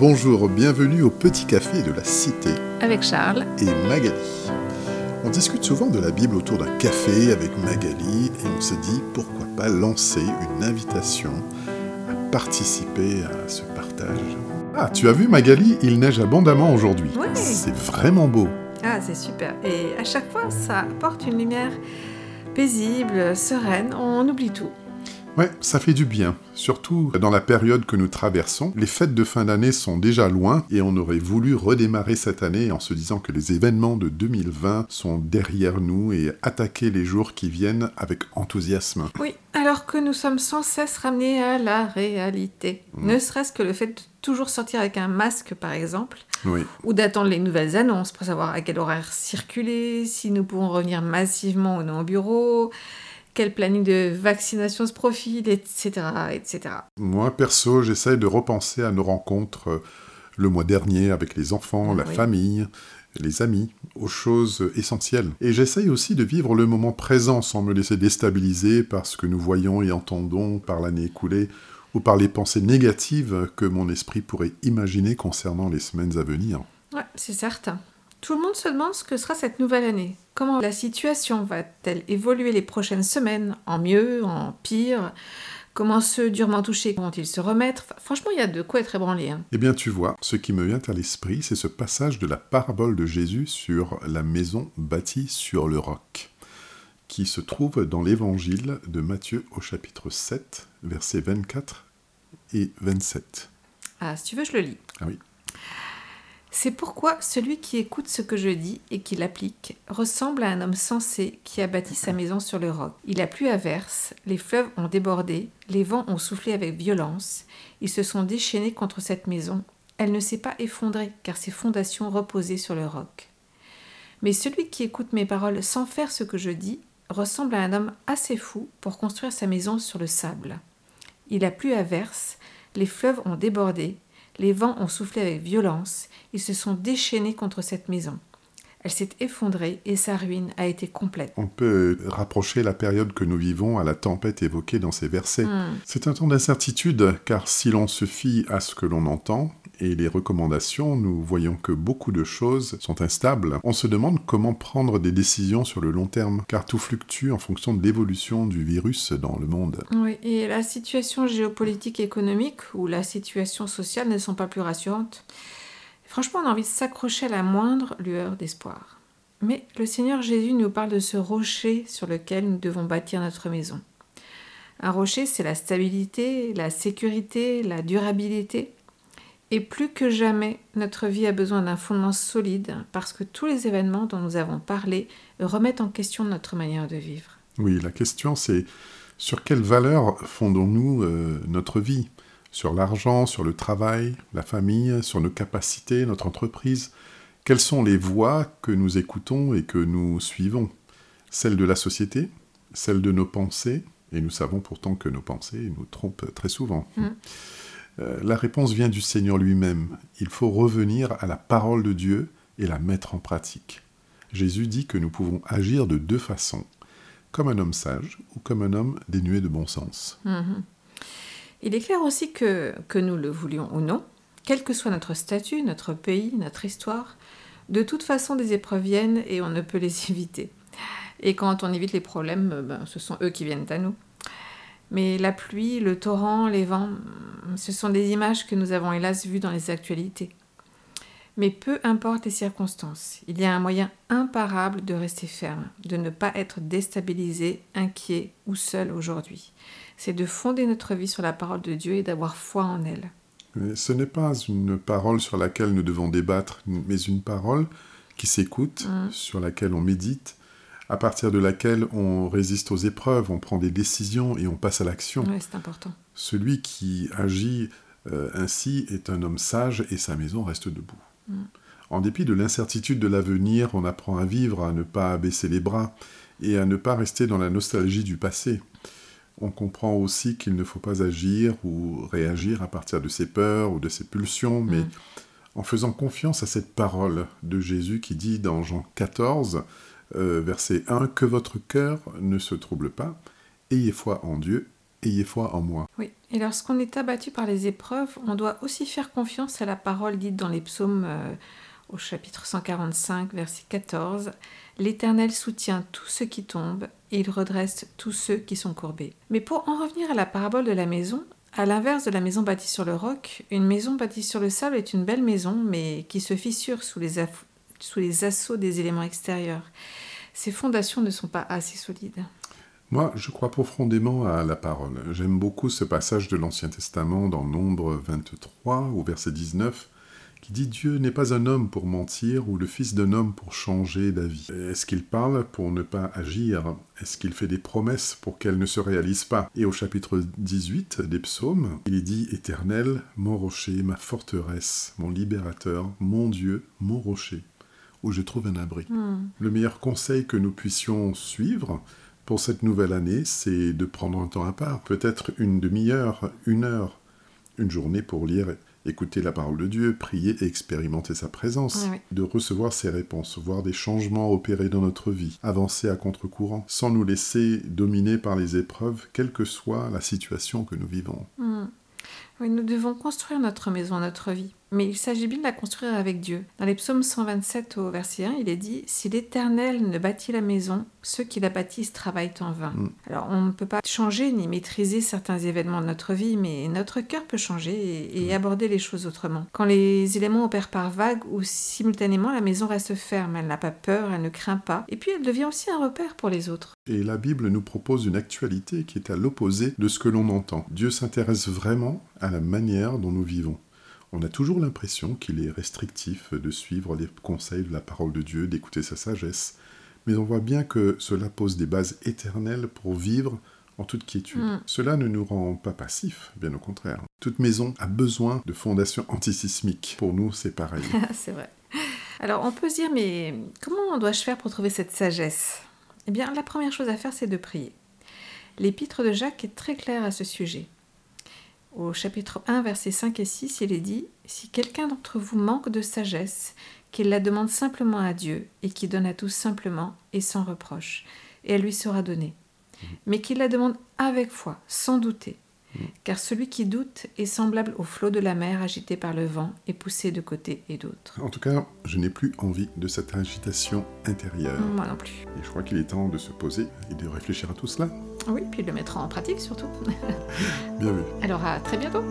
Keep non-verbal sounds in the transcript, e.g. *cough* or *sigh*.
Bonjour, bienvenue au Petit Café de la Cité. Avec Charles. Et Magali. On discute souvent de la Bible autour d'un café avec Magali et on se dit pourquoi pas lancer une invitation à participer à ce partage. Ah, tu as vu Magali, il neige abondamment aujourd'hui. Oui. C'est vraiment beau. Ah, c'est super. Et à chaque fois, ça apporte une lumière paisible, sereine. On oublie tout. Ouais, ça fait du bien. Surtout dans la période que nous traversons. Les fêtes de fin d'année sont déjà loin et on aurait voulu redémarrer cette année en se disant que les événements de 2020 sont derrière nous et attaquer les jours qui viennent avec enthousiasme. Oui, alors que nous sommes sans cesse ramenés à la réalité. Mm. Ne serait-ce que le fait de toujours sortir avec un masque, par exemple, Oui. ou d'attendre les nouvelles annonces pour savoir à quel horaire circuler, si nous pouvons revenir massivement ou non au bureau, quel planning de vaccination se profile, etc. etc. Moi, perso, j'essaye de repenser à nos rencontres euh, le mois dernier avec les enfants, la Oui. famille, les amis, aux choses essentielles. Et j'essaye aussi de vivre le moment présent sans me laisser déstabiliser par ce que nous voyons et entendons par l'année écoulée ou par les pensées négatives que mon esprit pourrait imaginer concernant les semaines à venir. Ouais, c'est certain. Tout le monde se demande ce que sera cette nouvelle année. Comment la situation va-t-elle évoluer les prochaines semaines? En mieux, en pire? Comment ceux durement touchés vont-ils se remettre? Enfin, Franchement, il y a de quoi être ébranlé. hein. Eh bien, tu vois, ce qui me vient à l'esprit, c'est ce passage de la parabole de Jésus sur la maison bâtie sur le roc, qui se trouve dans l'évangile de Matthieu au chapitre 7, versets 24 et 27. Ah, si tu veux, je le lis. Ah oui. C'est pourquoi celui qui écoute ce que je dis et qui l'applique ressemble à un homme sensé qui a bâti sa maison sur le roc. Il a plu à verse, les fleuves ont débordé, les vents ont soufflé avec violence, ils se sont déchaînés contre cette maison. Elle ne s'est pas effondrée car ses fondations reposaient sur le roc. Mais celui qui écoute mes paroles sans faire ce que je dis ressemble à un homme assez fou pour construire sa maison sur le sable. Il a plu à verse, les fleuves ont débordé, les vents ont soufflé avec violence, ils se sont déchaînés contre cette maison. Elle s'est effondrée et sa ruine a été complète. On peut rapprocher la période que nous vivons à la tempête évoquée dans ces versets. Hmm. C'est un temps d'incertitude, car si l'on se fie à ce que l'on entend et les recommandations, nous voyons que beaucoup de choses sont instables. On se demande comment prendre des décisions sur le long terme, car tout fluctue en fonction de l'évolution du virus dans le monde. Oui, et la situation géopolitique économique ou la situation sociale ne sont pas plus rassurantes. Franchement, on a envie de s'accrocher à la moindre lueur d'espoir. Mais le Seigneur Jésus nous parle de ce rocher sur lequel nous devons bâtir notre maison. Un rocher, c'est la stabilité, la sécurité, la durabilité. Et plus que jamais, notre vie a besoin d'un fondement solide parce que tous les événements dont nous avons parlé remettent en question notre manière de vivre. Oui, la question c'est sur quelles valeurs fondons-nous euh, notre vie? Sur l'argent, sur le travail, la famille, sur nos capacités, notre entreprise? Quelles sont les voix que nous écoutons et que nous suivons? Celles de la société Celles de nos pensées Et nous savons pourtant que nos pensées nous trompent très souvent. Mm. Euh, la réponse vient du Seigneur lui-même. Il faut revenir à la parole de Dieu et la mettre en pratique. Jésus dit que nous pouvons agir de deux façons comme un homme sage ou comme un homme dénué de bon sens. Mhm. Il est clair aussi que, que nous le voulions ou non, quel que soit notre statut, notre pays, notre histoire, de toute façon des épreuves viennent et on ne peut les *laughs* éviter. Et quand on évite les problèmes, ben, ce sont eux qui viennent à nous. Mais la pluie, le torrent, les vents, ce sont des images que nous avons hélas vues dans les actualités. Mais peu importe les circonstances, il y a un moyen imparable de rester ferme, de ne pas être déstabilisé, inquiet ou seul aujourd'hui. C'est de fonder notre vie sur la parole de Dieu et d'avoir foi en elle. Mais ce n'est pas une parole sur laquelle nous devons débattre, mais une parole qui s'écoute, Mm. sur laquelle on médite, à partir de laquelle on résiste aux épreuves, on prend des décisions et on passe à l'action. C'est important. Celui qui agit euh, ainsi est un homme sage et sa maison reste debout. Mm. En dépit de l'incertitude de l'avenir, on apprend à vivre, à ne pas baisser les bras et à ne pas rester dans la nostalgie du passé. On comprend aussi qu'il ne faut pas agir ou réagir à partir de ses peurs ou de ses pulsions, mais Mm. en faisant confiance à cette parole de Jésus qui dit dans Jean 14, euh, verset 1, Que votre cœur ne se trouble pas, ayez foi en Dieu, Ayez foi en moi. Oui, et lorsqu'on est abattu par les épreuves, on doit aussi faire confiance à la parole dite dans les psaumes euh, au chapitre 145, verset 14. L'Éternel soutient tous ceux qui tombent et il redresse tous ceux qui sont courbés. Mais pour en revenir à la parabole de la maison, à l'inverse de la maison bâtie sur le roc, une maison bâtie sur le sable est une belle maison, mais qui se fissure sous les, sous les assauts des éléments extérieurs. Ses fondations ne sont pas assez solides. Moi, je crois profondément à la parole. J'aime beaucoup ce passage de l'Ancien Testament dans Nombre 23 au verset 19 qui dit Dieu n'est pas un homme pour mentir ou le fils d'un homme pour changer d'avis. Est-ce qu'il parle pour ne pas agir? Est-ce qu'il fait des promesses pour qu'elles ne se réalisent pas Et au chapitre 18 des psaumes, il est dit Éternel, mon rocher, ma forteresse, mon libérateur, mon Dieu, mon rocher, où je trouve un abri. Hmm. Le meilleur conseil que nous puissions suivre, pour cette nouvelle année, c'est de prendre un temps à part, peut-être une demi-heure, une heure, une journée pour lire, écouter la parole de Dieu, prier et expérimenter sa présence, Oui, de recevoir ses réponses, voir des changements opérer dans notre vie, avancer à contre-courant, sans nous laisser dominer par les épreuves, quelle que soit la situation que nous vivons. Hmm. Oui, nous devons construire notre maison, notre vie. Mais il s'agit bien de la construire avec Dieu. Dans les psaumes 127 au verset 1, il est dit Si l'Éternel ne bâtit la maison, ceux qui la bâtissent travaillent en vain. Mm. Alors, on ne peut pas changer ni maîtriser certains événements de notre vie, mais notre cœur peut changer et, et aborder les choses autrement. Quand les éléments opèrent par vagues ou simultanément, la maison reste ferme. Elle n'a pas peur, elle ne craint pas. Et puis, elle devient aussi un repère pour les autres. Et la Bible nous propose une actualité qui est à l'opposé de ce que l'on entend. Dieu s'intéresse vraiment à la manière dont nous vivons. On a toujours l'impression qu'il est restrictif de suivre les conseils de la parole de Dieu, d'écouter sa sagesse, mais on voit bien que cela pose des bases éternelles pour vivre en toute quiétude. Mm. Cela ne nous rend pas passifs, bien au contraire. Toute maison a besoin de fondations antisismiques. Pour nous, c'est pareil. *laughs* c'est vrai. Alors on peut se dire, mais comment dois-je faire pour trouver cette sagesse? Eh bien, la première chose à faire, c'est de prier. L'épître de Jacques est très clair à ce sujet. Au chapitre 1, versets 5 et 6, il est dit Si quelqu'un d'entre vous manque de sagesse, qu'il la demande simplement à Dieu, et qui donne à tous simplement et sans reproche, et elle lui sera donnée. Mais qu'il la demande avec foi, sans douter. Car celui qui doute est semblable au flot de la mer agité par le vent et poussé de côté et d'autre. En tout cas, je n'ai plus envie de cette agitation intérieure. Moi non plus. Et je crois qu'il est temps de se poser et de réfléchir à tout cela. Oui, puis de le mettre en pratique surtout. Bien vu. *laughs* Alors à très bientôt.